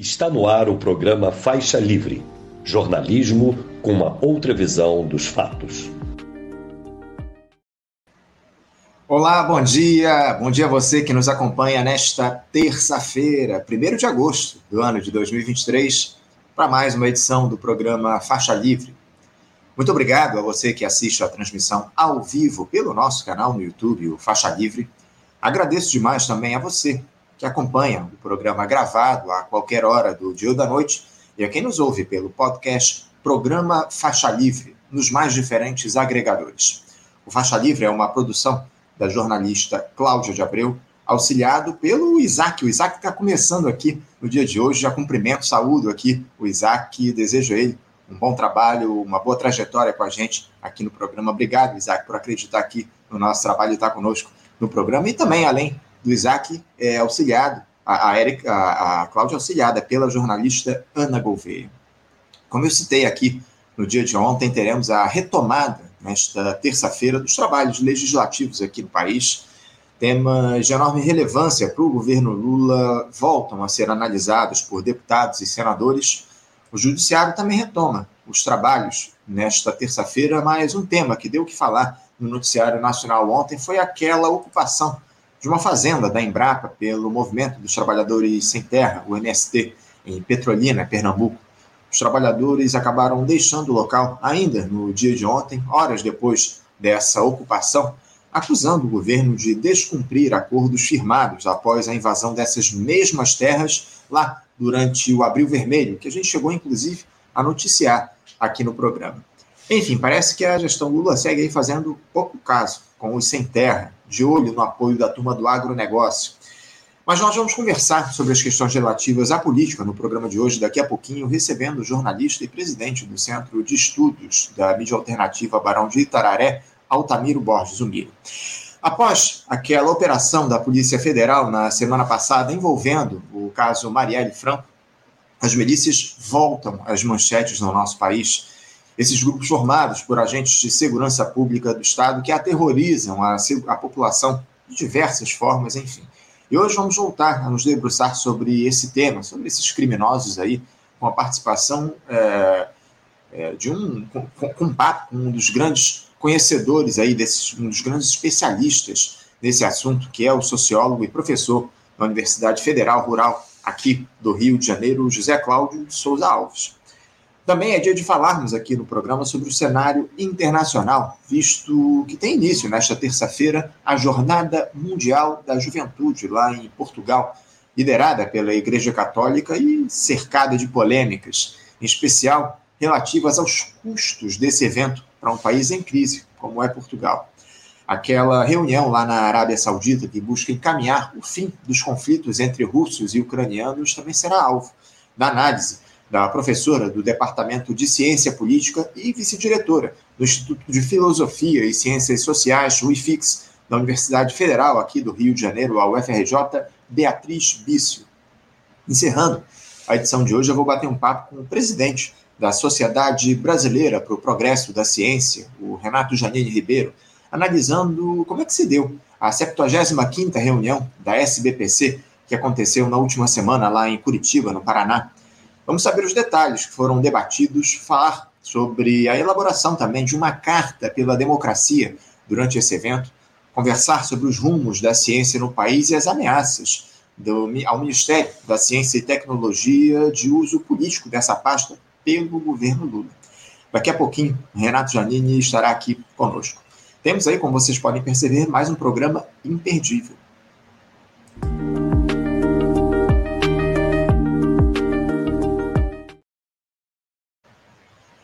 Está no ar o programa Faixa Livre jornalismo com uma outra visão dos fatos. Olá, bom dia. Bom dia a você que nos acompanha nesta terça-feira, 1 de agosto do ano de 2023, para mais uma edição do programa Faixa Livre. Muito obrigado a você que assiste a transmissão ao vivo pelo nosso canal no YouTube, o Faixa Livre. Agradeço demais também a você que acompanha o programa gravado a qualquer hora do dia ou da noite e a quem nos ouve pelo podcast Programa Faixa Livre, nos mais diferentes agregadores. O Faixa Livre é uma produção da jornalista Cláudia de Abreu, auxiliado pelo Isaac. O Isaac está começando aqui no dia de hoje. Já cumprimento, saúdo aqui o Isaac, desejo a ele um bom trabalho, uma boa trajetória com a gente aqui no programa. Obrigado, Isaac, por acreditar aqui no nosso trabalho e estar conosco no programa. E também, além do Isaac é auxiliado, a, a, Eric, a, a Cláudia auxiliada pela jornalista Ana Gouveia. Como eu citei aqui no dia de ontem, teremos a retomada, nesta terça-feira, dos trabalhos legislativos aqui no país. Temas de enorme relevância para o governo Lula voltam a ser analisados por deputados e senadores. O Judiciário também retoma os trabalhos nesta terça-feira, mas um tema que deu o que falar no Noticiário Nacional ontem foi aquela ocupação de uma fazenda da Embrapa pelo Movimento dos Trabalhadores Sem Terra, o MST, em Petrolina, Pernambuco. Os trabalhadores acabaram deixando o local ainda no dia de ontem, horas depois dessa ocupação, acusando o governo de descumprir acordos firmados após a invasão dessas mesmas terras lá durante o Abril Vermelho, que a gente chegou inclusive a noticiar aqui no programa. Enfim, parece que a gestão Lula segue aí fazendo pouco caso com os sem terra, de olho no apoio da turma do agronegócio. Mas nós vamos conversar sobre as questões relativas à política no programa de hoje, daqui a pouquinho, recebendo o jornalista e presidente do Centro de Estudos da Mídia Alternativa Barão de Itararé, Altamiro Borges Umiro. Após aquela operação da Polícia Federal na semana passada envolvendo o caso Marielle Franco, as milícias voltam às manchetes no nosso país esses grupos formados por agentes de segurança pública do Estado que aterrorizam a, a população de diversas formas, enfim. E hoje vamos voltar a nos debruçar sobre esse tema, sobre esses criminosos aí, com a participação é, é, de um com, com com um dos grandes conhecedores aí desses, um dos grandes especialistas nesse assunto, que é o sociólogo e professor da Universidade Federal Rural aqui do Rio de Janeiro, José Cláudio Souza Alves. Também é dia de falarmos aqui no programa sobre o cenário internacional, visto que tem início nesta terça-feira a Jornada Mundial da Juventude lá em Portugal, liderada pela Igreja Católica e cercada de polêmicas, em especial relativas aos custos desse evento para um país em crise, como é Portugal. Aquela reunião lá na Arábia Saudita que busca encaminhar o fim dos conflitos entre russos e ucranianos também será alvo da análise da professora do Departamento de Ciência Política e vice-diretora do Instituto de Filosofia e Ciências Sociais, o IFIX, da Universidade Federal aqui do Rio de Janeiro, a UFRJ, Beatriz Bício. Encerrando a edição de hoje, eu vou bater um papo com o presidente da Sociedade Brasileira para o Progresso da Ciência, o Renato Janine Ribeiro, analisando como é que se deu a 75ª reunião da SBPC, que aconteceu na última semana lá em Curitiba, no Paraná, Vamos saber os detalhes que foram debatidos, falar sobre a elaboração também de uma carta pela democracia durante esse evento, conversar sobre os rumos da ciência no país e as ameaças do, ao Ministério da Ciência e Tecnologia de uso político dessa pasta pelo governo Lula. Daqui a pouquinho, Renato Janini estará aqui conosco. Temos aí, como vocês podem perceber, mais um programa imperdível.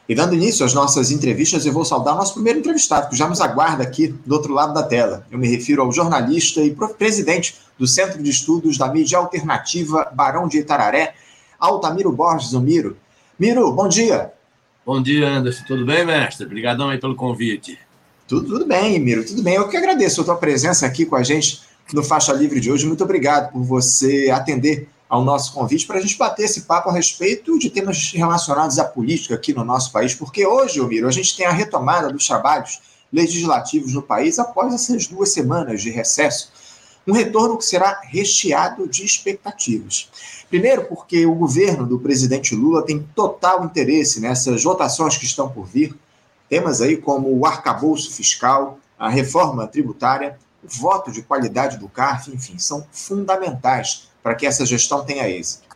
E dando início às nossas entrevistas, eu vou saudar o nosso primeiro entrevistado, que já nos aguarda aqui do outro lado da tela. Eu me refiro ao jornalista e presidente do Centro de Estudos da Mídia Alternativa Barão de Itararé, Altamiro Borges o Miro. Miro, bom dia. Bom dia, Anderson. Tudo bem, mestre? Obrigadão aí pelo convite. Tudo, tudo bem, Miro, tudo bem. Eu que agradeço a tua presença aqui com a gente no Faixa Livre de hoje. Muito obrigado por você atender ao nosso convite para a gente bater esse papo a respeito de temas relacionados à política aqui no nosso país, porque hoje, Miro, a gente tem a retomada dos trabalhos legislativos no país após essas duas semanas de recesso. Um retorno que será recheado de expectativas. Primeiro, porque o governo do presidente Lula tem total interesse nessas votações que estão por vir, temas aí como o arcabouço fiscal, a reforma tributária, o voto de qualidade do CARF, enfim, são fundamentais para que essa gestão tenha êxito.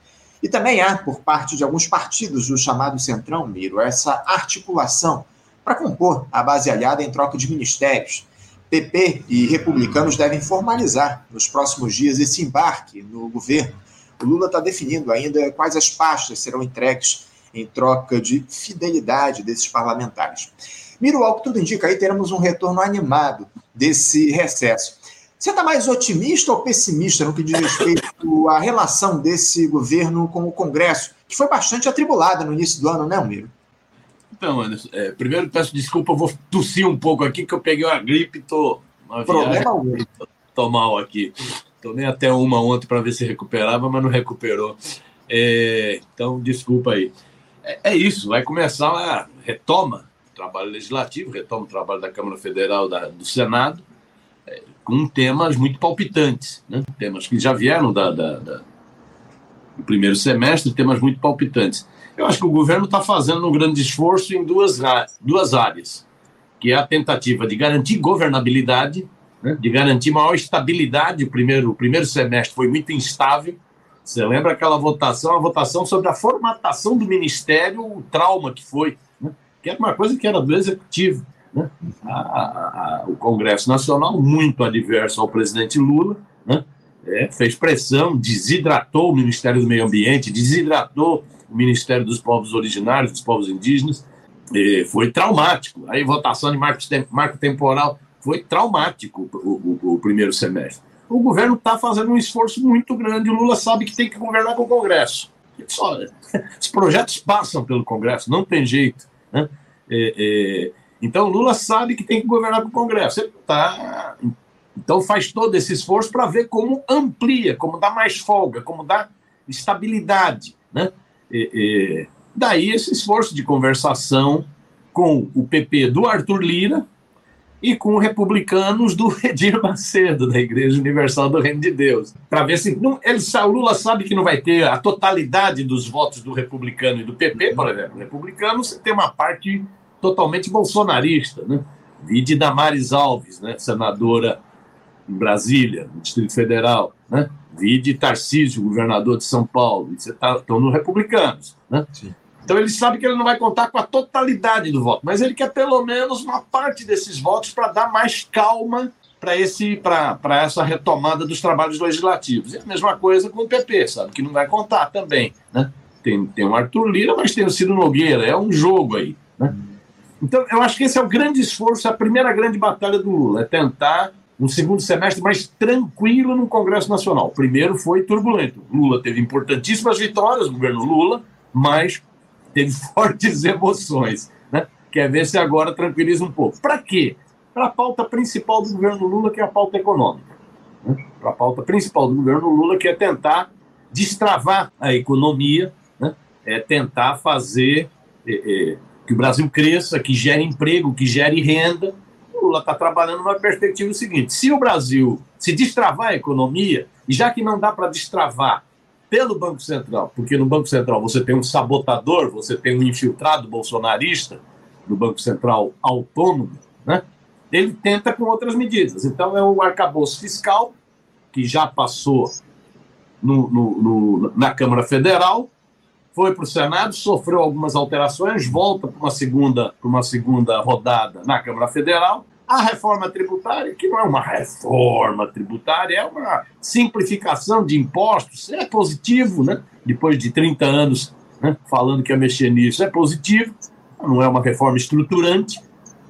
E também há, por parte de alguns partidos do chamado Centrão, Miro, essa articulação para compor a base aliada em troca de ministérios. PP e republicanos devem formalizar nos próximos dias esse embarque no governo. O Lula está definindo ainda quais as pastas serão entregues em troca de fidelidade desses parlamentares. Miro, ao que tudo indica, aí teremos um retorno animado desse recesso. Você está mais otimista ou pessimista no que diz respeito à relação desse governo com o Congresso, que foi bastante atribulada no início do ano, né, Miro? Então, Anderson, é, primeiro peço desculpa, eu vou tossir um pouco aqui, que eu peguei uma gripe e tô. Problema algum. Tô mal aqui. Tomei até uma ontem para ver se recuperava, mas não recuperou. É, então, desculpa aí. É, é, isso, vai começar a retoma o trabalho legislativo, retoma o trabalho da Câmara Federal, da, do Senado, é, com temas muito palpitantes, né? temas que já vieram da, da, da, do primeiro semestre, temas muito palpitantes. Eu acho que o governo está fazendo um grande esforço em duas, duas áreas, que é a tentativa de garantir governabilidade, né? de garantir maior estabilidade. O primeiro, o primeiro semestre foi muito instável, você lembra aquela votação, a votação sobre a formatação do ministério, o trauma que foi, né? que era uma coisa que era do executivo. Né? A, a, a, o Congresso Nacional, muito adverso ao presidente Lula, né? é, fez pressão, desidratou o Ministério do Meio Ambiente, desidratou o Ministério dos Povos Originários, dos Povos Indígenas, foi traumático. Aí, votação de marco, marco temporal foi traumático o, o, o primeiro semestre o governo está fazendo um esforço muito grande. O Lula sabe que tem que governar com o Congresso. Só, os projetos passam pelo Congresso, não tem jeito. Né? É, é, então, Lula sabe que tem que governar com o Congresso. Ele tá, então, faz todo esse esforço para ver como amplia, como dá mais folga, como dá estabilidade. Né? É, é daí esse esforço de conversação com o PP do Arthur Lira, e com republicanos do Edir Macedo, da Igreja Universal do Reino de Deus, para ver se. Não, ele, o Lula sabe que não vai ter a totalidade dos votos do republicano e do PP, por exemplo. Republicano tem uma parte totalmente bolsonarista, né? Vide Damares Alves, né? senadora em Brasília, no Distrito Federal, né? Vide Tarcísio, governador de São Paulo. Você tá, estão no republicanos, né? Sim. Então ele sabe que ele não vai contar com a totalidade do voto, mas ele quer pelo menos uma parte desses votos para dar mais calma para esse para essa retomada dos trabalhos legislativos. E a mesma coisa com o PP, sabe que não vai contar também, né? Tem, tem o Arthur Lira, mas tem o Ciro Nogueira, é um jogo aí, né? Então, eu acho que esse é o grande esforço, a primeira grande batalha do Lula, é tentar um segundo semestre mais tranquilo no Congresso Nacional. O primeiro foi turbulento. Lula teve importantíssimas vitórias, o governo Lula, mas teve fortes emoções. Né? Quer ver se agora tranquiliza um pouco. Para quê? Para a pauta principal do governo Lula, que é a pauta econômica. Né? Para a pauta principal do governo Lula, que é tentar destravar a economia, né? é tentar fazer é, é, que o Brasil cresça, que gere emprego, que gere renda. O Lula está trabalhando numa perspectiva seguinte: se o Brasil se destravar a economia, e já que não dá para destravar pelo Banco Central, porque no Banco Central você tem um sabotador, você tem um infiltrado bolsonarista no Banco Central autônomo, né? ele tenta com outras medidas. Então é o arcabouço fiscal, que já passou no, no, no, na Câmara Federal, foi para o Senado, sofreu algumas alterações, volta para uma segunda, para uma segunda rodada na Câmara Federal, a reforma tributária, que não é uma reforma tributária, é uma simplificação de impostos, é positivo, né? Depois de 30 anos né, falando que ia mexer nisso, é positivo, não é uma reforma estruturante,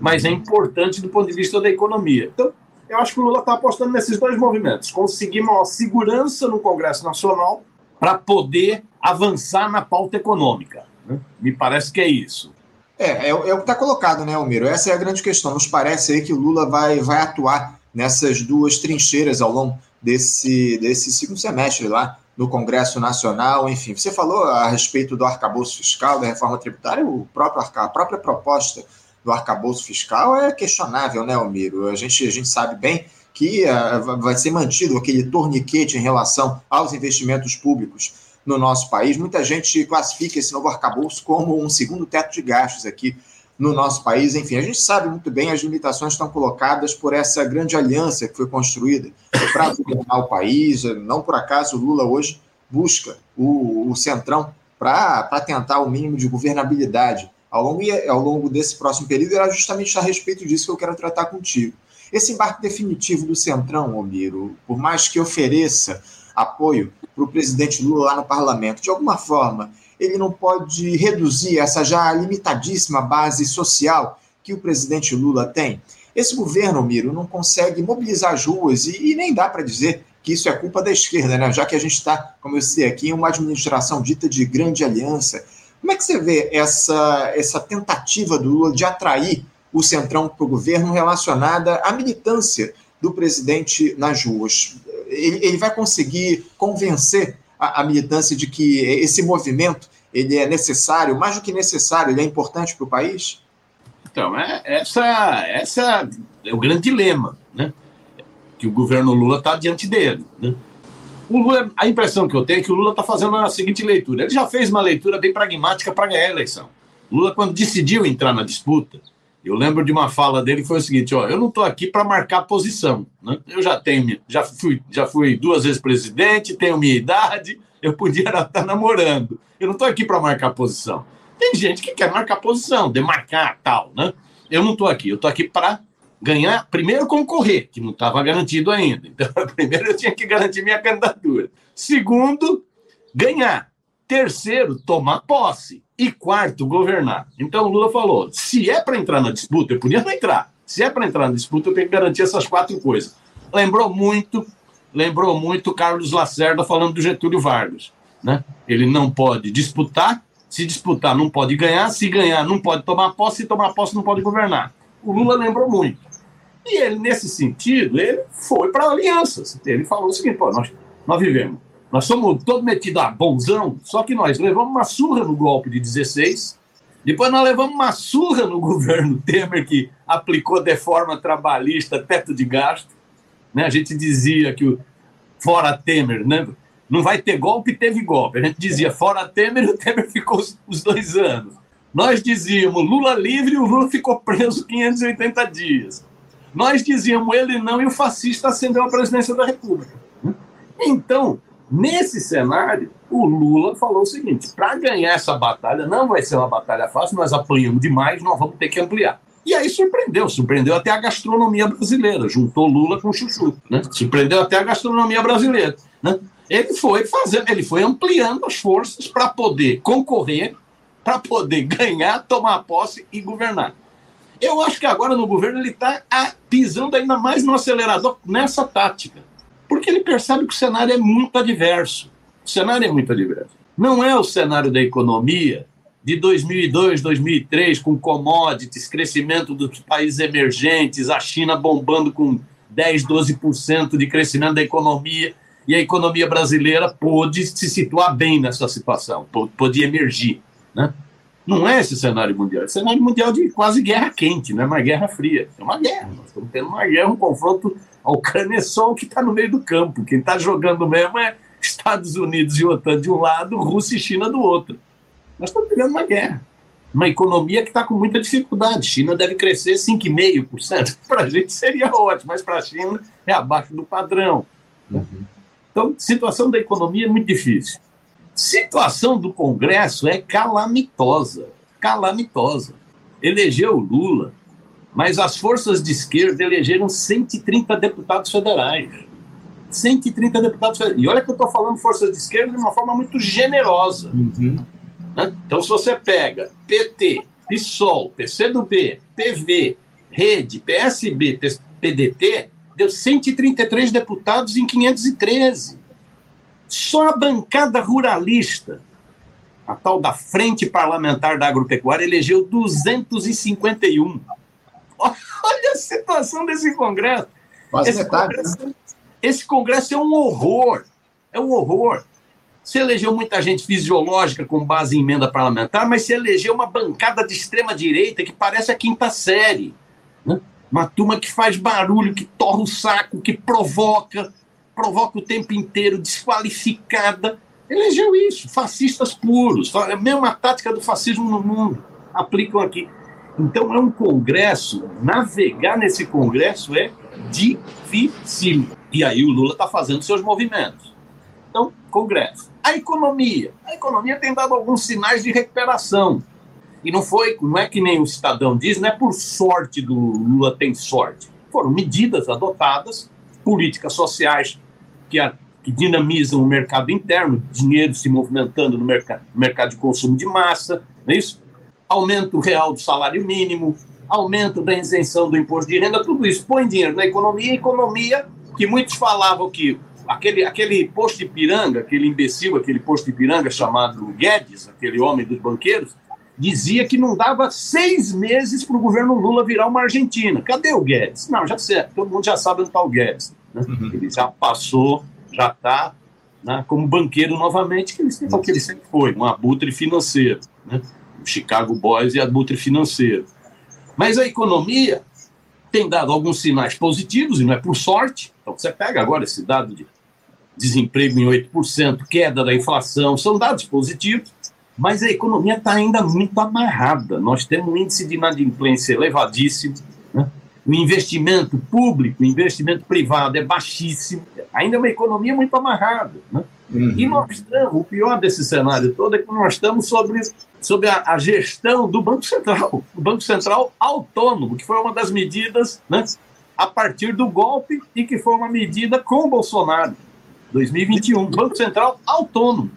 mas é importante do ponto de vista da economia. Então, eu acho que o Lula está apostando nesses dois movimentos: conseguir maior segurança no Congresso Nacional para poder avançar na pauta econômica. Né? Me parece que é isso. É, é, é o que está colocado, né, Almiro? Essa é a grande questão. Nos parece aí que o Lula vai, vai atuar nessas duas trincheiras ao longo desse, desse segundo semestre lá no Congresso Nacional. Enfim, você falou a respeito do arcabouço fiscal, da reforma tributária, o próprio, a própria proposta do arcabouço fiscal é questionável, né, Almiro? A gente, a gente sabe bem que uh, vai ser mantido aquele torniquete em relação aos investimentos públicos no nosso país. Muita gente classifica esse novo arcabouço como um segundo teto de gastos aqui no nosso país. Enfim, a gente sabe muito bem as limitações estão colocadas por essa grande aliança que foi construída para governar o país. Não por acaso o Lula hoje busca o, o Centrão para tentar o mínimo de governabilidade. Ao longo, ao longo desse próximo período, era justamente a respeito disso que eu quero tratar contigo. Esse embarque definitivo do Centrão, Omiro, por mais que ofereça apoio para o presidente Lula lá no parlamento, de alguma forma, ele não pode reduzir essa já limitadíssima base social que o presidente Lula tem? Esse governo, Miro, não consegue mobilizar as ruas e, e nem dá para dizer que isso é culpa da esquerda, né? já que a gente está, como eu sei aqui, em uma administração dita de grande aliança. Como é que você vê essa, essa tentativa do Lula de atrair o Centrão para o governo relacionada à militância do presidente nas ruas? Ele, ele vai conseguir convencer a, a militância de que esse movimento ele é necessário, mais do que necessário, ele é importante para o país? Então, é, essa, essa é o grande dilema, né? Que o governo Lula está diante dele. Né? O Lula, a impressão que eu tenho é que o Lula está fazendo a seguinte leitura. Ele já fez uma leitura bem pragmática para ganhar a eleição. Lula, quando decidiu entrar na disputa, eu lembro de uma fala dele que foi o seguinte: ó, eu não estou aqui para marcar posição. Né? Eu já tenho, já fui, já fui duas vezes presidente, tenho minha idade, eu podia estar namorando. Eu não estou aqui para marcar posição. Tem gente que quer marcar posição, demarcar tal, né? Eu não estou aqui, eu estou aqui para ganhar, primeiro concorrer, que não estava garantido ainda. Então, primeiro eu tinha que garantir minha candidatura. Segundo, ganhar. Terceiro, tomar posse. E quarto, governar. Então Lula falou: se é para entrar na disputa, eu podia não entrar. Se é para entrar na disputa, eu tenho que garantir essas quatro coisas. Lembrou muito, lembrou muito Carlos Lacerda falando do Getúlio Vargas. Né? Ele não pode disputar, se disputar não pode ganhar, se ganhar não pode tomar posse, se tomar posse não pode governar. O Lula lembrou muito. E ele, nesse sentido, ele foi para alianças. Ele falou o seguinte: nós, nós vivemos nós somos todos metidos a bonzão, só que nós levamos uma surra no golpe de 16, depois nós levamos uma surra no governo Temer, que aplicou de forma trabalhista teto de gasto. Né? A gente dizia que o fora Temer, né? não vai ter golpe, teve golpe. A gente dizia fora Temer e o Temer ficou os, os dois anos. Nós dizíamos Lula livre e o Lula ficou preso 580 dias. Nós dizíamos ele não e o fascista ascendeu à presidência da República. Então, Nesse cenário, o Lula falou o seguinte: para ganhar essa batalha, não vai ser uma batalha fácil, nós apanhamos demais, nós vamos ter que ampliar. E aí surpreendeu, surpreendeu até a gastronomia brasileira, juntou Lula com Chuchu, né? Surpreendeu até a gastronomia brasileira, né? Ele foi fazendo, ele foi ampliando as forças para poder concorrer, para poder ganhar, tomar posse e governar. Eu acho que agora no governo ele está pisando ainda mais no acelerador nessa tática porque ele percebe que o cenário é muito adverso. O cenário é muito adverso. Não é o cenário da economia de 2002, 2003, com commodities, crescimento dos países emergentes, a China bombando com 10, 12% de crescimento da economia, e a economia brasileira pôde se situar bem nessa situação, pôde emergir. Né? Não é esse cenário mundial, é cenário mundial de quase guerra quente, não é uma guerra fria, é uma guerra. Nós estamos tendo uma guerra, um confronto a Ucrânia é só o que está no meio do campo. Quem está jogando mesmo é Estados Unidos e OTAN de um lado, Rússia e China do outro. Nós estamos vivendo uma guerra. Uma economia que está com muita dificuldade. China deve crescer 5,5%. Para a gente seria ótimo, mas para a China é abaixo do padrão. Uhum. Então, situação da economia é muito difícil. Situação do Congresso é calamitosa. Calamitosa. Elegeu o Lula mas as forças de esquerda elegeram 130 deputados federais. 130 deputados federais. E olha que eu estou falando forças de esquerda de uma forma muito generosa. Uhum. Né? Então, se você pega PT, PSOL, PCdoB, PV, Rede, PSB, PDT, deu 133 deputados em 513. Só a bancada ruralista, a tal da Frente Parlamentar da Agropecuária, elegeu 251. Olha a situação desse Congresso. Quase esse, metade, congresso né? esse Congresso é um horror. É um horror. Se elegeu muita gente fisiológica com base em emenda parlamentar, mas se elegeu uma bancada de extrema-direita que parece a quinta série. Né? uma turma que faz barulho, que torra o saco, que provoca, provoca o tempo inteiro, desqualificada. Elegeu isso, fascistas puros, a mesma tática do fascismo no mundo, aplicam aqui. Então é um congresso, navegar nesse congresso é difícil. E aí o Lula está fazendo seus movimentos. Então, congresso. A economia. A economia tem dado alguns sinais de recuperação. E não foi, não é que nem o cidadão diz, não é por sorte do Lula tem sorte. Foram medidas adotadas, políticas sociais que, a, que dinamizam o mercado interno, dinheiro se movimentando no mercado, mercado de consumo de massa, não é isso? Aumento real do salário mínimo, aumento da isenção do imposto de renda, tudo isso põe dinheiro na economia, economia que muitos falavam que aquele, aquele posto de piranga, aquele imbecil, aquele posto de piranga chamado Guedes, aquele homem dos banqueiros, dizia que não dava seis meses para o governo Lula virar uma Argentina. Cadê o Guedes? Não, já sei, todo mundo já sabe onde está o Guedes. Né? Uhum. Ele já passou, já está né, como banqueiro novamente, que ele, sempre, que ele sempre foi, um abutre financeiro. Né? O Chicago Boys e abutre financeiro. Mas a economia tem dado alguns sinais positivos, e não é por sorte. Então, você pega agora esse dado de desemprego em 8%, queda da inflação, são dados positivos mas a economia está ainda muito amarrada. Nós temos um índice de inadimplência elevadíssimo, né? O investimento público, o investimento privado é baixíssimo, ainda é uma economia muito amarrada. Né? Uhum. E nós estamos, o pior desse cenário todo é que nós estamos sobre, sobre a, a, gestão do Banco Central, o Banco Central autônomo, que foi uma das medidas né, a partir do golpe e que foi uma medida com Bolsonaro, 2021, Banco Central autônomo.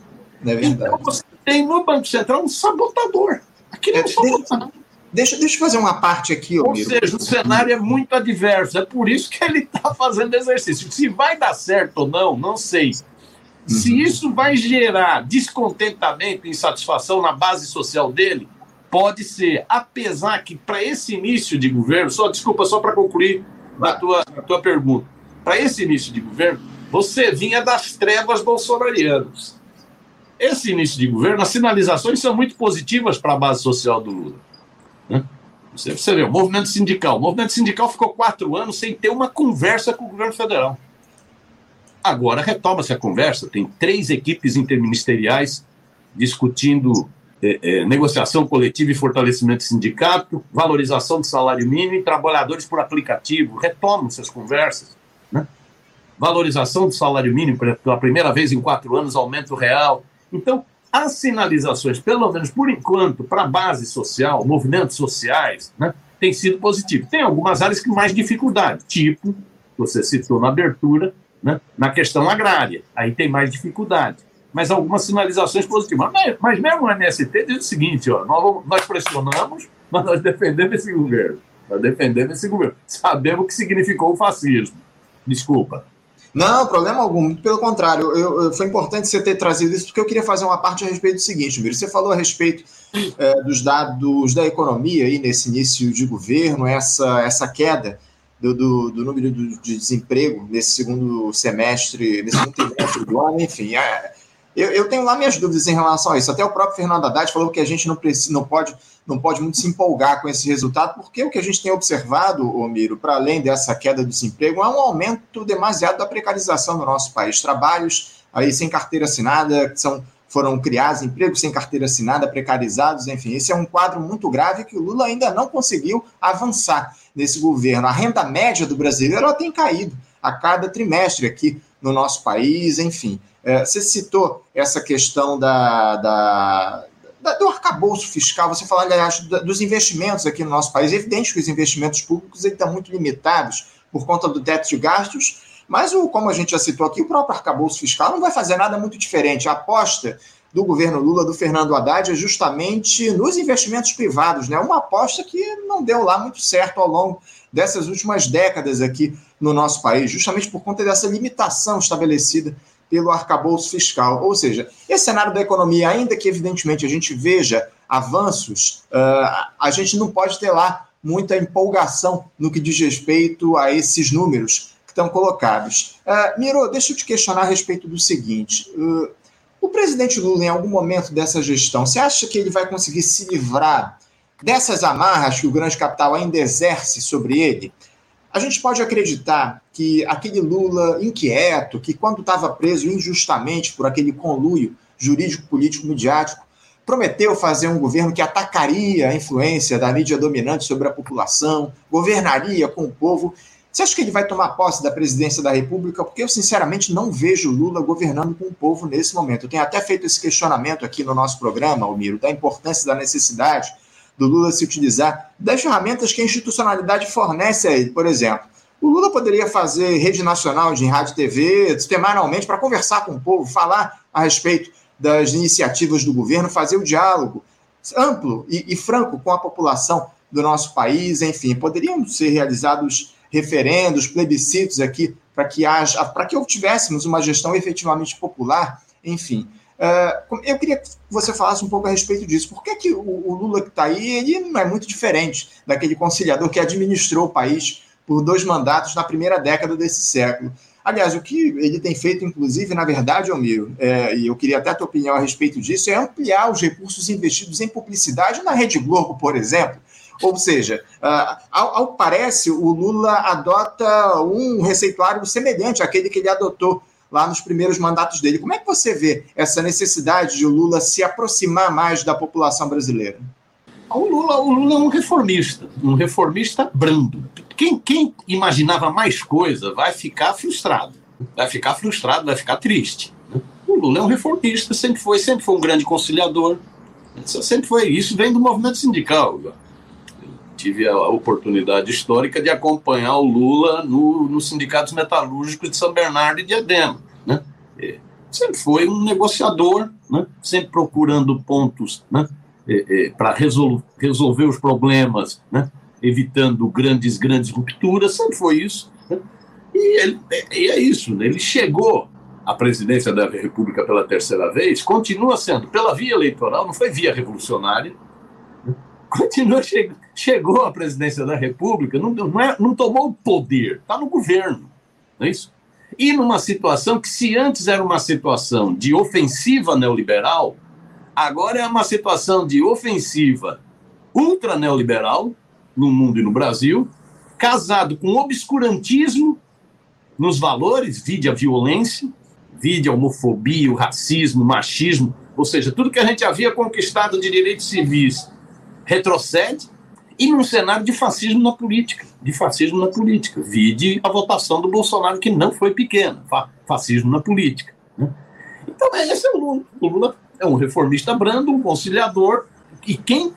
É verdade. Então, você tem no Banco Central um sabotador. Aqui não é um sabotador. Deixa, deixa eu fazer uma parte aqui. Ou seja, o cenário é muito adverso. É por isso que ele está fazendo exercício. Se vai dar certo ou não, não sei. Uhum. Se isso vai gerar descontentamento e insatisfação na base social dele, pode ser. Apesar que, para esse início de governo, só desculpa, só para concluir a tua, a tua pergunta. Para esse início de governo, você vinha das trevas bolsonarianas. Esse início de governo, as sinalizações são muito positivas para a base social do Lula. Você, você vê, o movimento sindical. O movimento sindical ficou quatro anos sem ter uma conversa com o governo federal. Agora retoma-se a conversa, tem três equipes interministeriais discutindo é, é, negociação coletiva e fortalecimento do sindicato, valorização do salário mínimo e trabalhadores por aplicativo. Retomam-se as conversas. Né? Valorização do salário mínimo pela primeira vez em quatro anos, aumento real, então, as sinalizações, pelo menos por enquanto, para a base social, movimentos sociais, né, tem sido positivo. Tem algumas áreas que mais dificuldade, tipo, você citou na abertura, né, na questão agrária, aí tem mais dificuldade. Mas algumas sinalizações positivas. Mas, mas mesmo o MST diz o seguinte: ó, nós, nós pressionamos, mas nós defendemos esse governo. Nós defendemos esse governo. Sabemos o que significou o fascismo. Desculpa. Não, problema algum, muito pelo contrário. Eu, eu, foi importante você ter trazido isso, porque eu queria fazer uma parte a respeito do seguinte, Miro. Você falou a respeito é, dos dados da economia aí nesse início de governo, essa, essa queda do, do, do número de desemprego nesse segundo semestre, nesse segundo trimestre do ano, enfim. É, eu, eu, tenho lá minhas dúvidas em relação a isso. Até o próprio Fernando Haddad falou que a gente não, precisa, não, pode, não pode muito se empolgar com esse resultado, porque o que a gente tem observado, Omiro, para além dessa queda do desemprego, é um aumento demasiado da precarização no nosso país. Trabalhos aí sem carteira assinada, que são, foram criados, empregos sem carteira assinada, precarizados, enfim. Esse é um quadro muito grave que o Lula ainda não conseguiu avançar nesse governo. A renda média do brasileiro ela tem caído a cada trimestre aqui no nosso país, enfim. É, você citou essa questão da, da, da, do arcabouço fiscal, você falou, aliás, dos investimentos aqui no nosso país. É evidente que os investimentos públicos estão muito limitados por conta do teto de gastos, mas, o, como a gente já citou aqui, o próprio arcabouço fiscal não vai fazer nada muito diferente. A aposta do governo Lula, do Fernando Haddad, é justamente nos investimentos privados, né? Uma aposta que não deu lá muito certo ao longo dessas últimas décadas aqui no nosso país, justamente por conta dessa limitação estabelecida pelo arcabouço fiscal. Ou seja, esse cenário da economia, ainda que evidentemente a gente veja avanços, uh, a gente não pode ter lá muita empolgação no que diz respeito a esses números que estão colocados. Uh, Miro, deixa eu te questionar a respeito do seguinte. Uh, o presidente Lula, em algum momento dessa gestão, você acha que ele vai conseguir se livrar dessas amarras que o grande capital ainda exerce sobre ele? A gente pode acreditar que aquele Lula inquieto, que quando estava preso injustamente por aquele conluio jurídico, político, midiático, prometeu fazer um governo que atacaria a influência da mídia dominante sobre a população, governaria com o povo. Você acha que ele vai tomar posse da presidência da República? Porque eu, sinceramente, não vejo Lula governando com o povo nesse momento. Eu tenho até feito esse questionamento aqui no nosso programa, Almiro, da importância, da necessidade do Lula se utilizar das ferramentas que a institucionalidade fornece a ele. Por exemplo, o Lula poderia fazer rede nacional de rádio e TV semanalmente para conversar com o povo, falar a respeito das iniciativas do governo, fazer o diálogo amplo e, e franco com a população do nosso país, enfim, poderiam ser realizados referendos, plebiscitos aqui para que haja, para que obtivéssemos uma gestão efetivamente popular, enfim. Uh, eu queria que você falasse um pouco a respeito disso. Por que, que o, Lula que está aí ele não é muito diferente daquele conciliador que administrou o país por dois mandatos na primeira década desse século? Aliás, o que ele tem feito, inclusive, na verdade, Almiro, é, e eu queria até a tua opinião a respeito disso, é ampliar os recursos investidos em publicidade na Rede Globo, por exemplo. Ou seja, ao, ao parece, o Lula adota um receituário semelhante àquele que ele adotou lá nos primeiros mandatos dele. Como é que você vê essa necessidade de o Lula se aproximar mais da população brasileira? O Lula, o Lula é um reformista, um reformista brando. Quem, quem imaginava mais coisa vai ficar frustrado, vai ficar frustrado, vai ficar triste. O Lula é um reformista, sempre foi, sempre foi um grande conciliador, sempre foi. Isso vem do movimento sindical. Tive a oportunidade histórica de acompanhar o Lula no, nos sindicatos metalúrgicos de São Bernardo e de Adema. Né? sempre foi um negociador, né? sempre procurando pontos né? é, é, para resol resolver os problemas, né? evitando grandes, grandes rupturas, sempre foi isso. Né? E, ele, e é isso, né? ele chegou à presidência da República pela terceira vez, continua sendo pela via eleitoral, não foi via revolucionária? Continua chegou à presidência da República, não, não, é, não tomou o poder, está no governo, não é isso? E numa situação que, se antes era uma situação de ofensiva neoliberal, agora é uma situação de ofensiva ultra neoliberal no mundo e no Brasil, casado com obscurantismo nos valores, vide a violência, vide a homofobia, o racismo, o machismo, ou seja, tudo que a gente havia conquistado de direitos civis retrocede, e num cenário de fascismo na política, de fascismo na política. Vide a votação do Bolsonaro, que não foi pequena, fa fascismo na política. Né? Então, esse é o Lula. O Lula é um reformista brando, um conciliador, e quem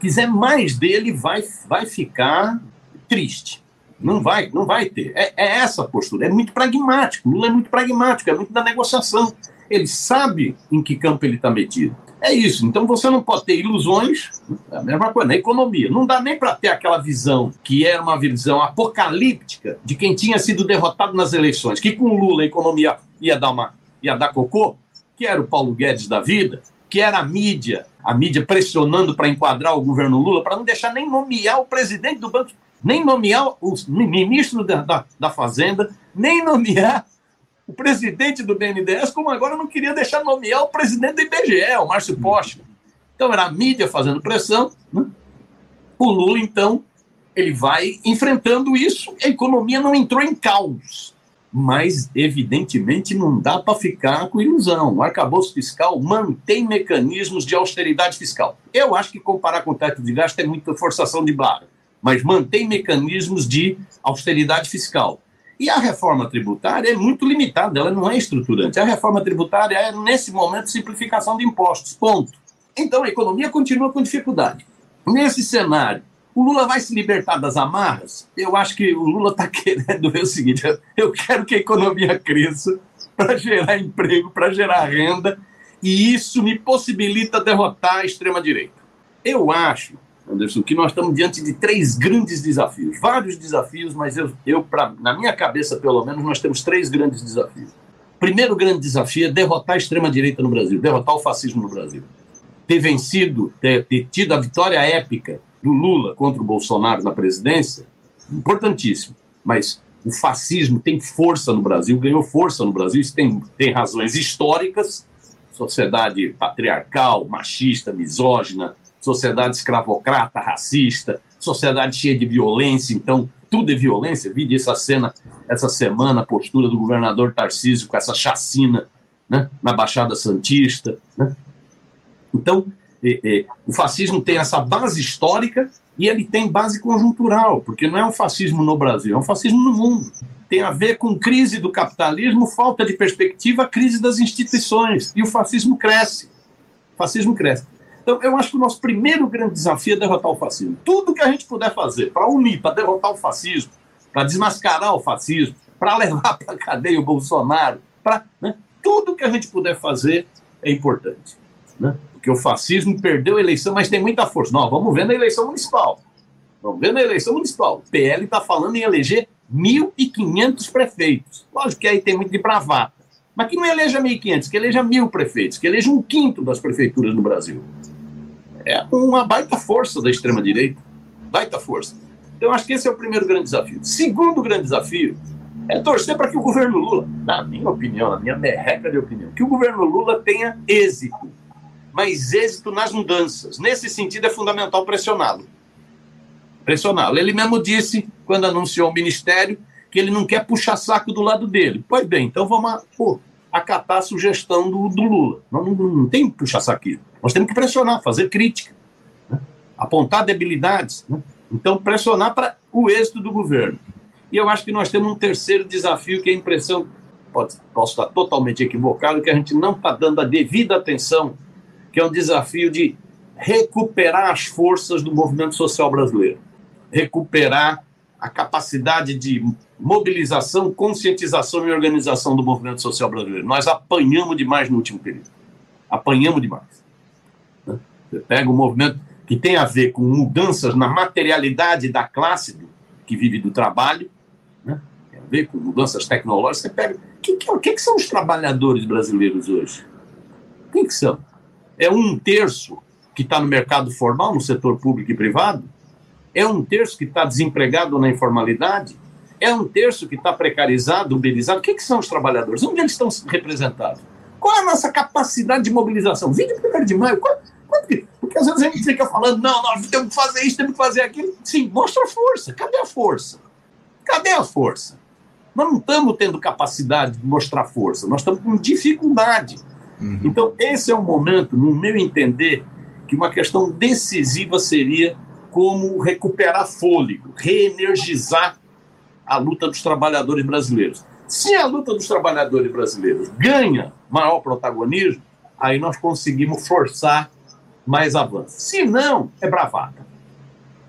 quiser mais dele vai, vai ficar triste. Não vai, não vai ter. É, é essa a postura. É muito pragmático. O Lula é muito pragmático, é muito da negociação. Ele sabe em que campo ele está metido. É isso. Então você não pode ter ilusões. É a mesma coisa na economia. Não dá nem para ter aquela visão que era uma visão apocalíptica de quem tinha sido derrotado nas eleições, que com Lula a economia ia dar uma ia dar cocô, que era o Paulo Guedes da vida, que era a mídia, a mídia pressionando para enquadrar o governo Lula, para não deixar nem nomear o presidente do banco, nem nomear o ministro da, da, da Fazenda, nem nomear o presidente do BNDES, como agora não queria deixar nomear o presidente do IBGE, o Márcio Postman. Então era a mídia fazendo pressão. Né? O Lula, então, ele vai enfrentando isso. A economia não entrou em caos. Mas, evidentemente, não dá para ficar com ilusão. O arcabouço fiscal mantém mecanismos de austeridade fiscal. Eu acho que comparar com o teto de gasto é muita forçação de barra, mas mantém mecanismos de austeridade fiscal. E a reforma tributária é muito limitada, ela não é estruturante. A reforma tributária é, nesse momento, simplificação de impostos, ponto. Então a economia continua com dificuldade. Nesse cenário, o Lula vai se libertar das amarras? Eu acho que o Lula está querendo ver o seguinte: eu quero que a economia cresça para gerar emprego, para gerar renda, e isso me possibilita derrotar a extrema-direita. Eu acho Anderson, que nós estamos diante de três grandes desafios, vários desafios, mas eu, eu pra, na minha cabeça, pelo menos, nós temos três grandes desafios. Primeiro grande desafio é derrotar a extrema-direita no Brasil, derrotar o fascismo no Brasil. Ter vencido, ter, ter tido a vitória épica do Lula contra o Bolsonaro na presidência, importantíssimo. Mas o fascismo tem força no Brasil, ganhou força no Brasil, isso tem, tem razões históricas, sociedade patriarcal, machista, misógina, sociedade escravocrata, racista, sociedade cheia de violência. Então, tudo é violência. Vi essa cena essa semana, a postura do governador Tarcísio com essa chacina né, na Baixada Santista. Né? Então, é, é, o fascismo tem essa base histórica e ele tem base conjuntural, porque não é um fascismo no Brasil, é um fascismo no mundo. Tem a ver com crise do capitalismo, falta de perspectiva, crise das instituições. E o fascismo cresce. O fascismo cresce. Então, eu acho que o nosso primeiro grande desafio é derrotar o fascismo. Tudo que a gente puder fazer para unir, para derrotar o fascismo, para desmascarar o fascismo, para levar para a cadeia o Bolsonaro, para né, tudo que a gente puder fazer é importante. Né? Porque o fascismo perdeu a eleição, mas tem muita força. Não, vamos ver na eleição municipal. Vamos ver na eleição municipal. O PL está falando em eleger 1.500 prefeitos. Lógico que aí tem muito de bravata. Mas que não eleja 1.500, que eleja mil prefeitos, que eleja um quinto das prefeituras no Brasil. É uma baita força da extrema-direita. Baita força. Então, acho que esse é o primeiro grande desafio. Segundo grande desafio é torcer para que o governo Lula, na minha opinião, na minha merreca de opinião, que o governo Lula tenha êxito, mas êxito nas mudanças. Nesse sentido, é fundamental pressioná-lo. Pressioná-lo. Ele mesmo disse, quando anunciou o ministério, que ele não quer puxar saco do lado dele. Pois bem, então vamos pô, acatar a sugestão do, do Lula. Não, não, não tem puxar saquinho. Nós temos que pressionar, fazer crítica, né? apontar debilidades. Né? Então, pressionar para o êxito do governo. E eu acho que nós temos um terceiro desafio, que é a impressão, pode, posso estar totalmente equivocado, que a gente não está dando a devida atenção, que é um desafio de recuperar as forças do movimento social brasileiro, recuperar a capacidade de mobilização, conscientização e organização do movimento social brasileiro. Nós apanhamos demais no último período. Apanhamos demais. Né? Você pega o movimento que tem a ver com mudanças na materialidade da classe que vive do trabalho, ver com mudanças tecnológicas, você pega. O que, que, que, são os trabalhadores brasileiros hoje? Quem que são? É um terço que está no mercado formal, no setor público e privado? É um terço que está desempregado na informalidade? É um terço que está precarizado, uberizado? O que, que são os trabalhadores? Onde eles estão representados? Qual é a nossa capacidade de mobilização? 21 de maio, qual, porque às vezes a gente fica falando, não, nós temos que fazer isso, temos que fazer aquilo. Sim, mostra a força. Cadê a força? Cadê a força? Nós não estamos tendo capacidade de mostrar força, nós estamos com dificuldade. Uhum. Então, esse é o momento, no meu entender, que uma questão decisiva seria como recuperar fôlego, reenergizar a luta dos trabalhadores brasileiros. Se a luta dos trabalhadores brasileiros ganha maior protagonismo, aí nós conseguimos forçar mais avanço. Se não, é bravata.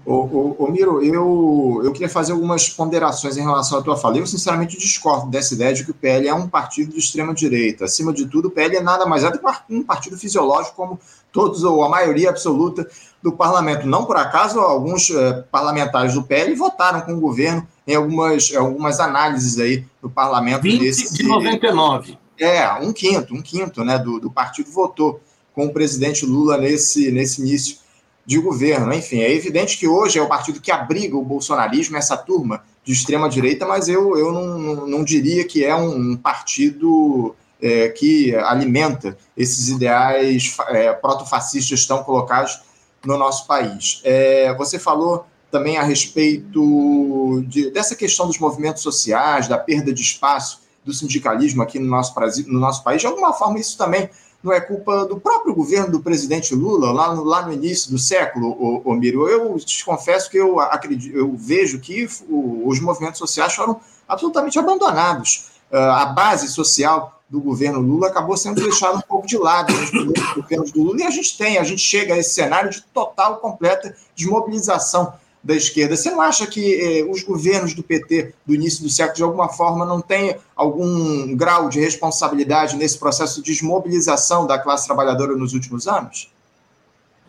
Ô, ô, ô, Miro, eu, eu queria fazer algumas ponderações em relação à tua fala. Eu, sinceramente, discordo dessa ideia de que o PL é um partido de extrema-direita. Acima de tudo, o PL é nada mais é do que um partido fisiológico, como todos, ou a maioria absoluta do parlamento. Não por acaso, alguns eh, parlamentares do PL votaram com o governo em algumas, algumas análises aí do parlamento. 20 desse, de 99. É, um quinto, um quinto né, do, do partido votou com o presidente Lula nesse, nesse início de governo. Enfim, é evidente que hoje é o partido que abriga o bolsonarismo, essa turma de extrema-direita, mas eu, eu não, não, diria que é um partido é, que alimenta esses ideais é, protofascistas tão colocados no nosso país. É, você falou também a respeito de, dessa questão dos movimentos sociais, da perda de espaço do sindicalismo aqui no nosso, no nosso país. De alguma forma, isso também não é culpa do próprio governo do presidente Lula, lá no, lá no início do século, o, o Miro. Eu te confesso que eu, acredito, eu vejo que o, os movimentos sociais foram absolutamente abandonados. Uh, a base social do governo Lula acabou sendo deixada um pouco de lado nos governos do Lula, e a gente tem, a gente chega a esse cenário de total, completa desmobilização da esquerda. Você não acha que eh, os governos do PT do início do século, de alguma forma, não têm algum grau de responsabilidade nesse processo de desmobilização da classe trabalhadora nos últimos anos?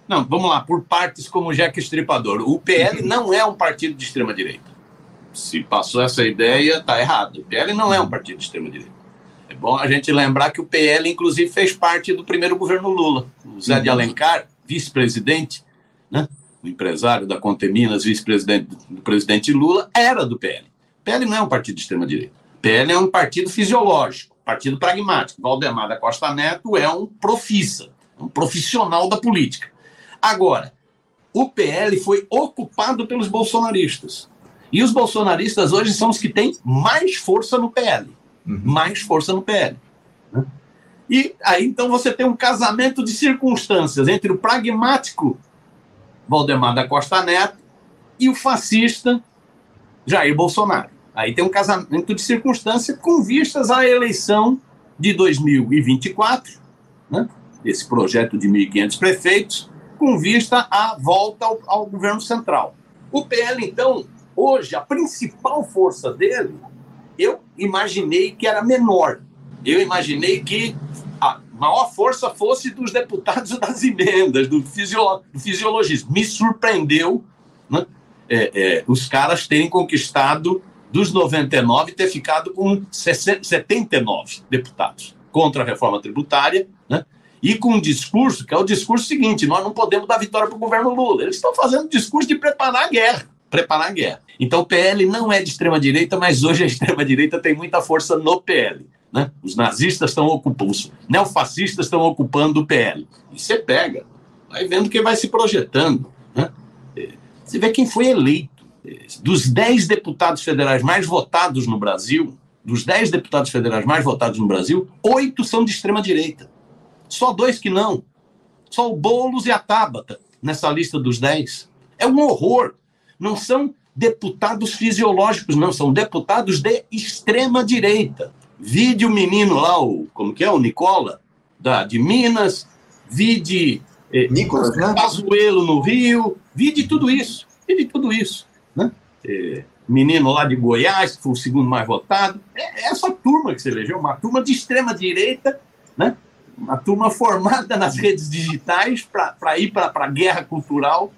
Não, vamos lá, por partes como Jack Estripador. O PL não é um partido de extrema-direita. Se passou essa ideia, está errado. O PL não é um partido de extrema-direita. É bom a gente lembrar que o PL, inclusive, fez parte do primeiro governo Lula. O Zé de Alencar, vice-presidente, né? O empresário da Conteminas, vice-presidente do presidente Lula, era do PL. PL não é um partido de extrema-direita. PL é um partido fisiológico, partido pragmático. Valdemar da Costa Neto é um profissa, um profissional da política. Agora, o PL foi ocupado pelos bolsonaristas. E os bolsonaristas hoje são os que têm mais força no PL. Uhum. Mais força no PL. Né? E aí, então, você tem um casamento de circunstâncias entre o pragmático Valdemar da Costa Neto e o fascista Jair Bolsonaro. Aí tem um casamento de circunstâncias com vistas à eleição de 2024, né? esse projeto de 1.500 prefeitos, com vista à volta ao, ao governo central. O PL, então, hoje, a principal força dele, eu imaginei que era menor. Eu imaginei que maior força fosse dos deputados das emendas, do, fisiolo, do fisiologismo. Me surpreendeu né, é, é, os caras terem conquistado dos 99 ter ficado com 79 deputados contra a reforma tributária, né? e com um discurso que é o discurso seguinte: nós não podemos dar vitória para o governo Lula. Eles estão fazendo discurso de preparar a guerra. Preparar a guerra. Então o PL não é de extrema-direita, mas hoje a extrema-direita tem muita força no PL. Né? Os nazistas estão ocupando, os neofascistas estão ocupando o PL. E você pega, vai vendo quem vai se projetando. Né? É, você vê quem foi eleito. É, dos 10 deputados federais mais votados no Brasil, dos 10 deputados federais mais votados no Brasil, oito são de extrema-direita. Só dois que não. Só o Boulos e a Tabata nessa lista dos 10. É um horror. Não são deputados fisiológicos, não, são deputados de extrema-direita. Vide o menino lá, o, como que é, o Nicola, da, de Minas, vide eh, Nicolas, né? Pazuelo no Rio, vide tudo isso, vide tudo isso. Né? Eh, menino lá de Goiás, que foi o segundo mais votado. É essa turma que você elegeu, uma turma de extrema-direita, né? uma turma formada nas redes digitais para ir para a guerra cultural.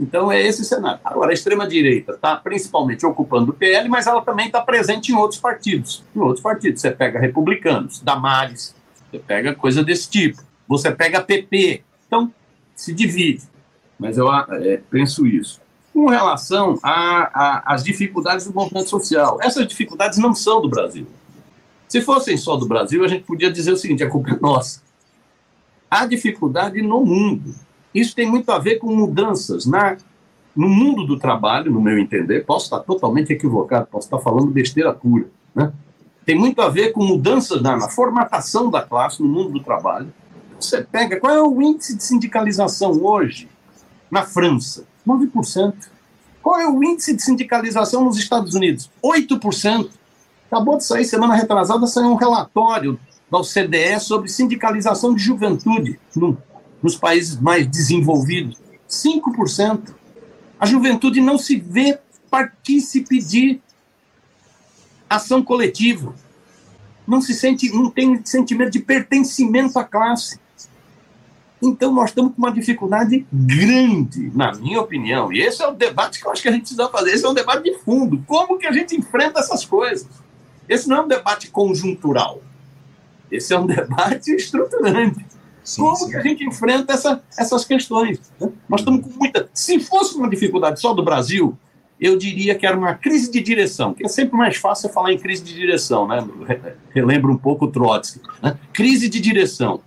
Então é esse cenário. Agora, a extrema-direita está principalmente ocupando o PL, mas ela também está presente em outros partidos. Em outros partidos. Você pega republicanos, Damares, você pega coisa desse tipo. Você pega PP. Então, se divide. Mas eu é, penso isso. Com relação às dificuldades do movimento social, essas dificuldades não são do Brasil. Se fossem só do Brasil, a gente podia dizer o seguinte: a culpa é nossa. Há dificuldade no mundo. Isso tem muito a ver com mudanças na, no mundo do trabalho, no meu entender. Posso estar totalmente equivocado, posso estar falando besteira pura. Né? Tem muito a ver com mudanças na, na formatação da classe no mundo do trabalho. Você pega, qual é o índice de sindicalização hoje na França? 9%. Qual é o índice de sindicalização nos Estados Unidos? 8%. Acabou de sair, semana retrasada, saiu um relatório da OCDE sobre sindicalização de juventude no, nos países mais desenvolvidos. 5%. A juventude não se vê partícipe de ação coletiva. Não se sente, não tem sentimento de pertencimento à classe. Então, nós estamos com uma dificuldade grande, na minha opinião. E esse é o debate que eu acho que a gente precisa fazer. Esse é um debate de fundo. Como que a gente enfrenta essas coisas? Esse não é um debate conjuntural. Esse é um debate estruturante. Sim, Como sim. que a gente enfrenta essa, essas questões? Né? Nós estamos com muita. Se fosse uma dificuldade só do Brasil, eu diria que era uma crise de direção, que é sempre mais fácil falar em crise de direção, né? Relembro um pouco o Trotsky. Né? Crise de direção.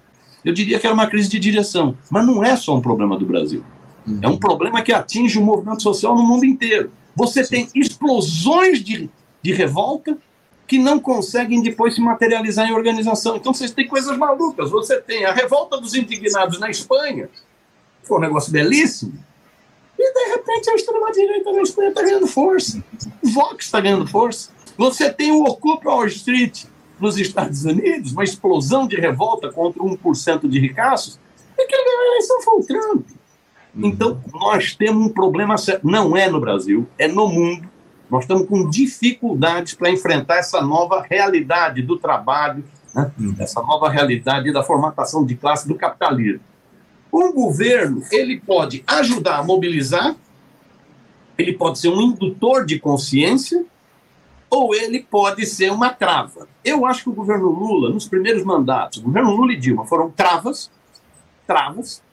Eu diria que era uma crise de direção. Mas não é só um problema do Brasil. Uhum. É um problema que atinge o movimento social no mundo inteiro. Você Sim. tem explosões de, de revolta que não conseguem depois se materializar em organização. Então vocês têm coisas malucas. Você tem a revolta dos indignados na Espanha, que foi um negócio belíssimo, e de repente a extrema-direita na Espanha está ganhando força. O Vox está ganhando força. Você tem o Occupy Wall Street nos Estados Unidos, uma explosão de revolta contra 1% de ricaços, e quem ganhou a eleição foi o Trump. Uhum. Então, nós temos um problema, não é no Brasil, é no mundo, nós estamos com dificuldades para enfrentar essa nova realidade do trabalho, né? Uhum. essa nova realidade da formatação de classe do capitalismo. Um governo, ele pode ajudar a mobilizar, ele pode ser um indutor de consciência, ou ele pode ser uma trava. Eu acho que o governo Lula, nos primeiros mandatos, o governo Lula e Dilma foram travas, travas,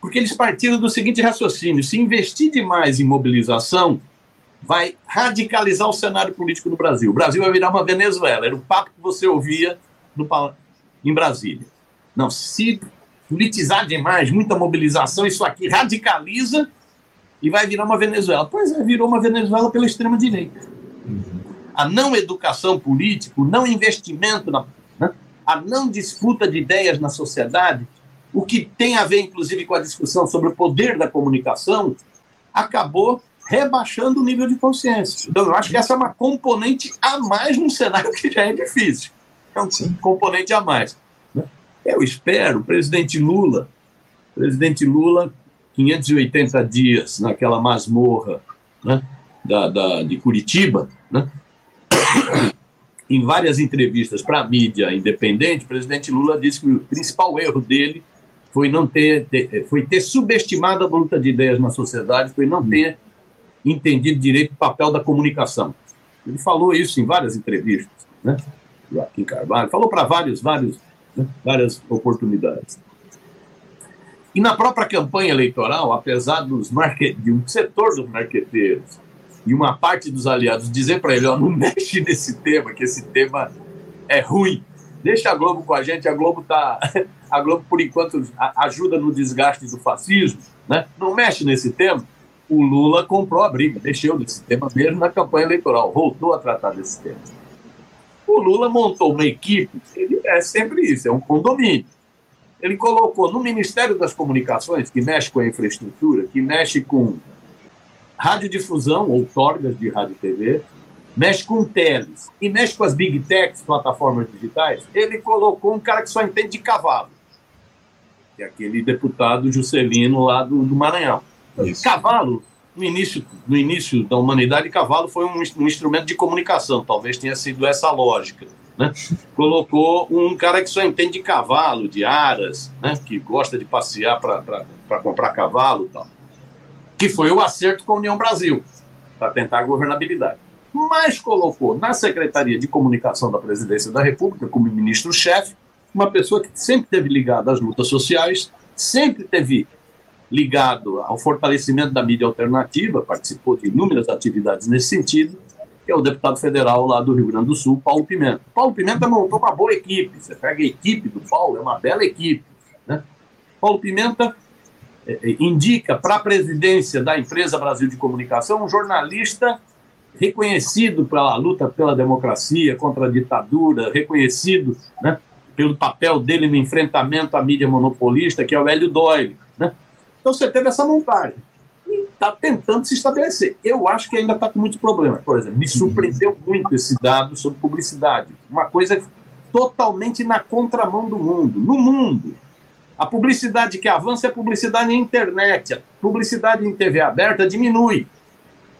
porque eles partiram do seguinte raciocínio: se investir demais em mobilização, vai radicalizar o cenário político no Brasil. O Brasil vai virar uma Venezuela. Era o papo que você ouvia no, em Brasília. Não, se politizar demais, muita mobilização, isso aqui radicaliza e vai virar uma Venezuela. Pois é, virou uma Venezuela pela extrema-direita. Uhum. A não educação política, o não investimento, na, né? a não disputa de ideias na sociedade, o que tem a ver, inclusive, com a discussão sobre o poder da comunicação, acabou rebaixando o nível de consciência. Então, eu acho que essa é uma componente a mais num cenário que já é difícil. É um Sim. componente a mais. Né? Eu espero, presidente Lula, presidente Lula 580 dias naquela masmorra né, da, da, de Curitiba, né, em várias entrevistas para a mídia independente, o presidente Lula disse que o principal erro dele foi não ter, ter, foi ter subestimado a luta de ideias na sociedade, foi não ter entendido direito o papel da comunicação. Ele falou isso em várias entrevistas, né? Joaquim Carvalho falou para vários, vários, né? várias oportunidades. E na própria campanha eleitoral, apesar dos market... de um setor dos marqueteiros e uma parte dos aliados dizer para ele: ó, não mexe nesse tema, que esse tema é ruim. Deixa a Globo com a gente, a Globo tá. A Globo, por enquanto, ajuda no desgaste do fascismo, né? Não mexe nesse tema. O Lula comprou a briga, deixou desse tema mesmo na campanha eleitoral, voltou a tratar desse tema. O Lula montou uma equipe, ele é sempre isso, é um condomínio ele colocou no Ministério das Comunicações, que mexe com a infraestrutura, que mexe com radiodifusão ou torgas de rádio e TV, mexe com teles e mexe com as big techs, plataformas digitais, ele colocou um cara que só entende de cavalo, que é aquele deputado Juscelino lá do, do Maranhão. Isso. Cavalo, no início, no início da humanidade, cavalo foi um, um instrumento de comunicação, talvez tenha sido essa a lógica né? colocou um cara que só entende de cavalo, de aras, né? que gosta de passear para comprar cavalo tal. Que foi o acerto com a União Brasil, para tentar a governabilidade. Mas colocou na Secretaria de Comunicação da Presidência da República, como ministro-chefe, uma pessoa que sempre teve ligada às lutas sociais, sempre teve ligado ao fortalecimento da mídia alternativa, participou de inúmeras atividades nesse sentido, que é o deputado federal lá do Rio Grande do Sul, Paulo Pimenta. Paulo Pimenta montou uma boa equipe. Você pega a equipe do Paulo, é uma bela equipe. Né? Paulo Pimenta é, é indica para a presidência da empresa Brasil de Comunicação um jornalista reconhecido pela luta pela democracia, contra a ditadura, reconhecido né, pelo papel dele no enfrentamento à mídia monopolista, que é o Hélio Doyle. Né? Então você teve essa montagem está tentando se estabelecer. Eu acho que ainda está com muitos problemas. Por exemplo, me surpreendeu muito esse dado sobre publicidade. Uma coisa totalmente na contramão do mundo. No mundo, a publicidade que avança é a publicidade na internet. A publicidade em TV aberta diminui.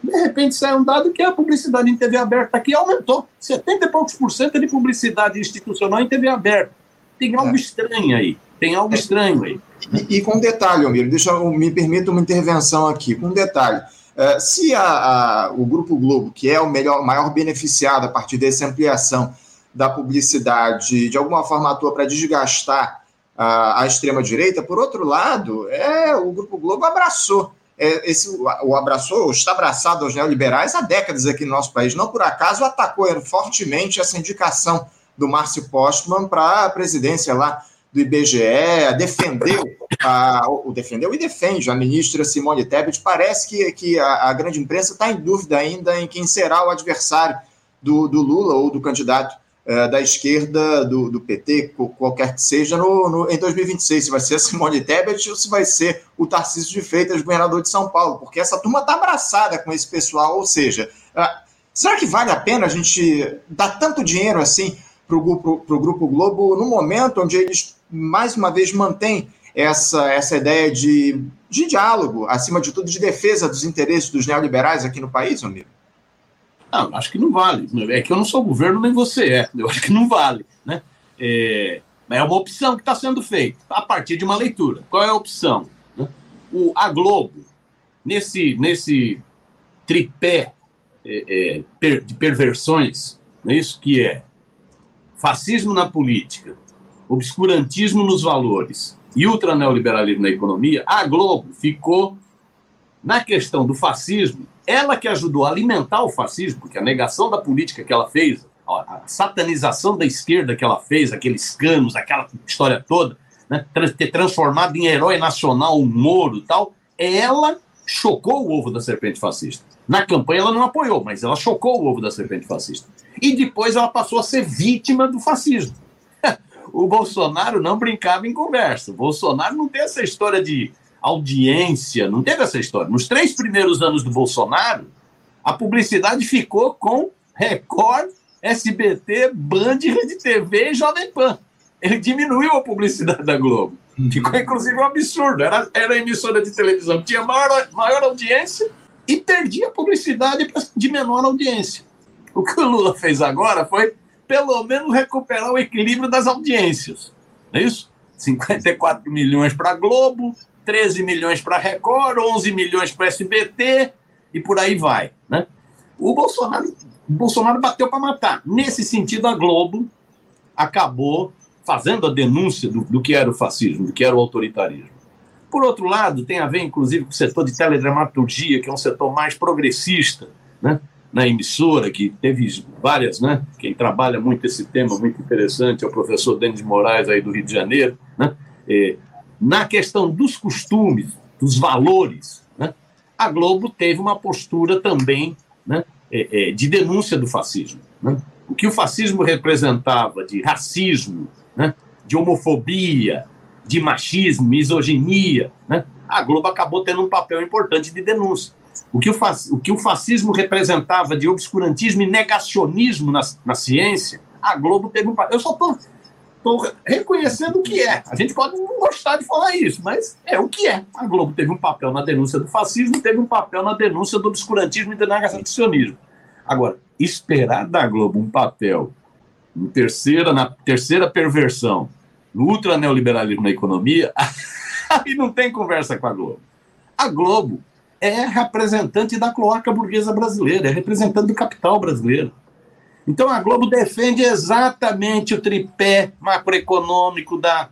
De repente sai um dado que a publicidade em TV aberta aqui aumentou. 70 e poucos por cento de publicidade institucional em TV aberta. Tem algo é. estranho aí. Tem algo estranho aí. E, com detalhe, Almiro, deixa eu, me permita uma intervenção aqui, com detalhe. Uh, se a, a, o Grupo Globo, que é o melhor, maior beneficiado a partir dessa ampliação da publicidade, de alguma forma atua para desgastar a, a extrema-direita, por outro lado, é, o Grupo Globo abraçou. É, esse, o abraçou, está abraçado aos neoliberais há décadas aqui no nosso país. Não por acaso atacou fortemente essa indicação do Márcio Postman para a presidência lá do IBGE, defendeu, a, defendeu e defende a ministra Simone Tebet. Parece que, que a, a grande imprensa está em dúvida ainda em quem será o adversário do, do Lula ou do candidato é, da esquerda, do, do PT, qualquer que seja, no, no, em 2026. Se vai ser a Simone Tebet ou se vai ser o Tarcísio de Freitas, governador de São Paulo, porque essa turma está abraçada com esse pessoal. Ou seja, ah, será que vale a pena a gente dar tanto dinheiro assim para o grupo, grupo Globo no momento onde eles mais uma vez, mantém essa, essa ideia de, de diálogo, acima de tudo, de defesa dos interesses dos neoliberais aqui no país, amigo? Não, acho que não vale. É que eu não sou governo, nem você é. Eu acho que não vale. Né? É, é uma opção que está sendo feita a partir de uma leitura. Qual é a opção? Né? O, a Globo, nesse, nesse tripé é, é, de perversões, é isso que é fascismo na política, obscurantismo nos valores e ultraneoliberalismo na economia, a Globo ficou na questão do fascismo, ela que ajudou a alimentar o fascismo, porque a negação da política que ela fez, a satanização da esquerda que ela fez, aqueles canos, aquela história toda, né, ter transformado em herói nacional o Moro e tal, ela chocou o ovo da serpente fascista. Na campanha ela não apoiou, mas ela chocou o ovo da serpente fascista. E depois ela passou a ser vítima do fascismo. O Bolsonaro não brincava em conversa. O Bolsonaro não tem essa história de audiência, não teve essa história. Nos três primeiros anos do Bolsonaro, a publicidade ficou com Record, SBT, Band, Rede TV e Jovem Pan. Ele diminuiu a publicidade da Globo. Ficou, inclusive, um absurdo. Era, era a emissora de televisão que tinha maior, maior audiência e perdia a publicidade de menor audiência. O que o Lula fez agora foi, pelo menos, recuperar o equilíbrio das audiências. Não é isso? 54 milhões para Globo, 13 milhões para Record, 11 milhões para SBT e por aí vai. Né? O Bolsonaro, o Bolsonaro bateu para matar. Nesse sentido, a Globo acabou fazendo a denúncia do, do que era o fascismo, do que era o autoritarismo. Por outro lado, tem a ver, inclusive, com o setor de teledramaturgia, que é um setor mais progressista, né? Na emissora, que teve várias, né? Quem trabalha muito esse tema, muito interessante, é o professor Denis Moraes, aí do Rio de Janeiro, né? É, na questão dos costumes, dos valores, né? a Globo teve uma postura também né? É, é, de denúncia do fascismo. Né? O que o fascismo representava de racismo, né? de homofobia, de machismo, misoginia, né? a Globo acabou tendo um papel importante de denúncia. O que o, o, que o fascismo representava de obscurantismo e negacionismo na, na ciência, a Globo teve um. Eu só estou reconhecendo o que é. A gente pode não gostar de falar isso, mas é o que é. A Globo teve um papel na denúncia do fascismo, teve um papel na denúncia do obscurantismo e do negacionismo. Agora, esperar da Globo um papel no terceira, na terceira perversão, no ultra neoliberalismo na economia, aí não tem conversa com a Globo. A Globo é representante da cloaca burguesa brasileira, é representante do capital brasileiro. Então a Globo defende exatamente o tripé macroeconômico da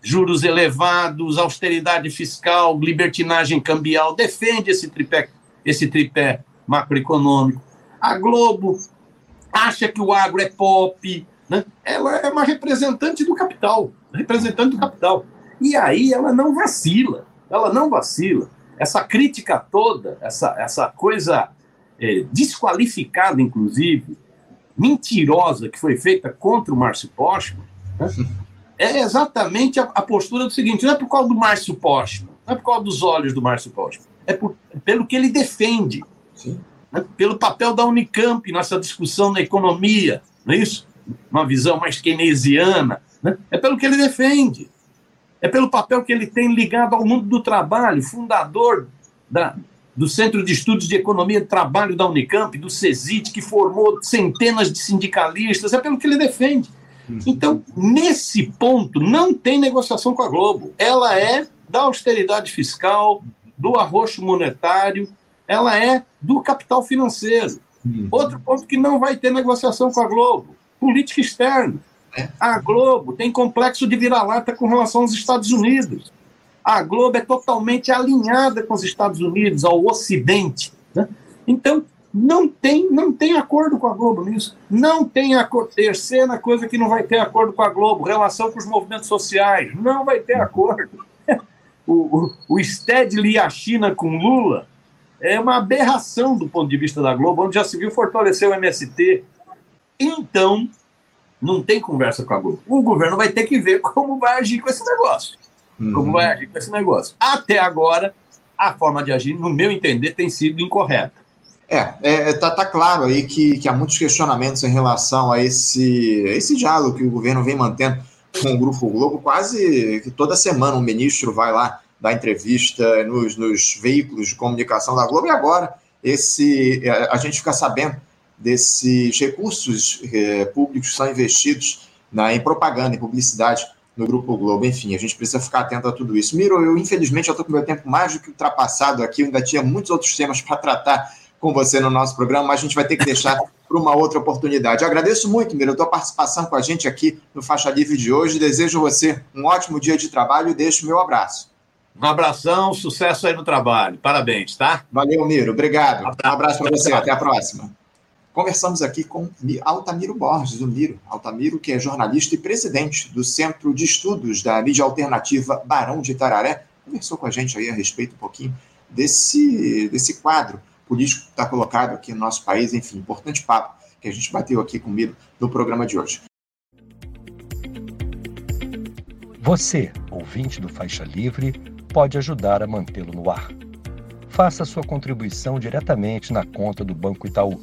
juros elevados, austeridade fiscal, libertinagem cambial, defende esse tripé, esse tripé macroeconômico. A Globo acha que o agro é pop, né? ela é uma representante do capital, representante do capital. E aí ela não vacila, ela não vacila. Essa crítica toda, essa, essa coisa é, desqualificada, inclusive, mentirosa que foi feita contra o Márcio Postman, né? é exatamente a, a, postura do seguinte: não é por causa do Márcio Postman, não é por causa dos olhos do Márcio Postman, é por, pelo que ele defende. Né, pelo papel da Unicamp nessa discussão na economia, não é isso? Uma visão mais keynesiana, né? é pelo que ele defende, é pelo papel que ele tem ligado ao mundo do trabalho, fundador da, do Centro de Estudos de Economia e Trabalho da Unicamp, do CESIT, que formou centenas de sindicalistas, é pelo que ele defende. Uhum. Então, nesse ponto, não tem negociação com a Globo. Ela é da austeridade fiscal, do arroxo monetário, ela é do capital financeiro. Uhum. Outro ponto que não vai ter negociação com a Globo, política externa. A Globo tem complexo de vira-lata com relação aos Estados Unidos. A Globo é totalmente alinhada com os Estados Unidos, ao Ocidente. Né? Então, não tem, não tem acordo com a Globo nisso. Não tem acordo. Terceira coisa que não vai ter acordo com a Globo, relação com os movimentos sociais. Não vai ter acordo. O, o, o e a China com Lula é uma aberração do ponto de vista da Globo, onde já se viu fortalecer o MST. Então, não tem conversa com a Globo. O governo vai ter que ver como vai agir com esse negócio. Uhum. Como vai agir com esse negócio. Até agora, a forma de agir, no meu entender, tem sido incorreta. É, é tá, tá, claro aí que, que há muitos questionamentos em relação a esse, esse diálogo que o governo vem mantendo com o Grupo Globo. Quase que toda semana um ministro vai lá da entrevista nos, nos, veículos de comunicação da Globo, e agora esse, é, a gente fica sabendo desses recursos é, públicos são investidos na, em propaganda, em publicidade no Grupo Globo. Enfim, a gente precisa ficar atento a tudo isso. Miro, eu infelizmente já estou com meu tempo mais do que ultrapassado aqui, eu ainda tinha muitos outros temas para tratar com você no nosso programa, mas a gente vai ter que deixar para uma outra oportunidade. Eu agradeço muito, Miro, a tua participação com a gente aqui no Faixa Livre de hoje. Desejo a você um ótimo dia de trabalho e deixo o meu abraço. Um abração, sucesso aí no trabalho. Parabéns, tá? Valeu, Miro. Obrigado. Um abraço para você. Até a próxima. Conversamos aqui com Altamiro Borges, o Miro. Altamiro, que é jornalista e presidente do Centro de Estudos da Mídia Alternativa Barão de Itararé, conversou com a gente aí a respeito um pouquinho desse, desse quadro político que está colocado aqui no nosso país. Enfim, importante papo que a gente bateu aqui comigo no programa de hoje. Você, ouvinte do Faixa Livre, pode ajudar a mantê-lo no ar. Faça sua contribuição diretamente na conta do Banco Itaú,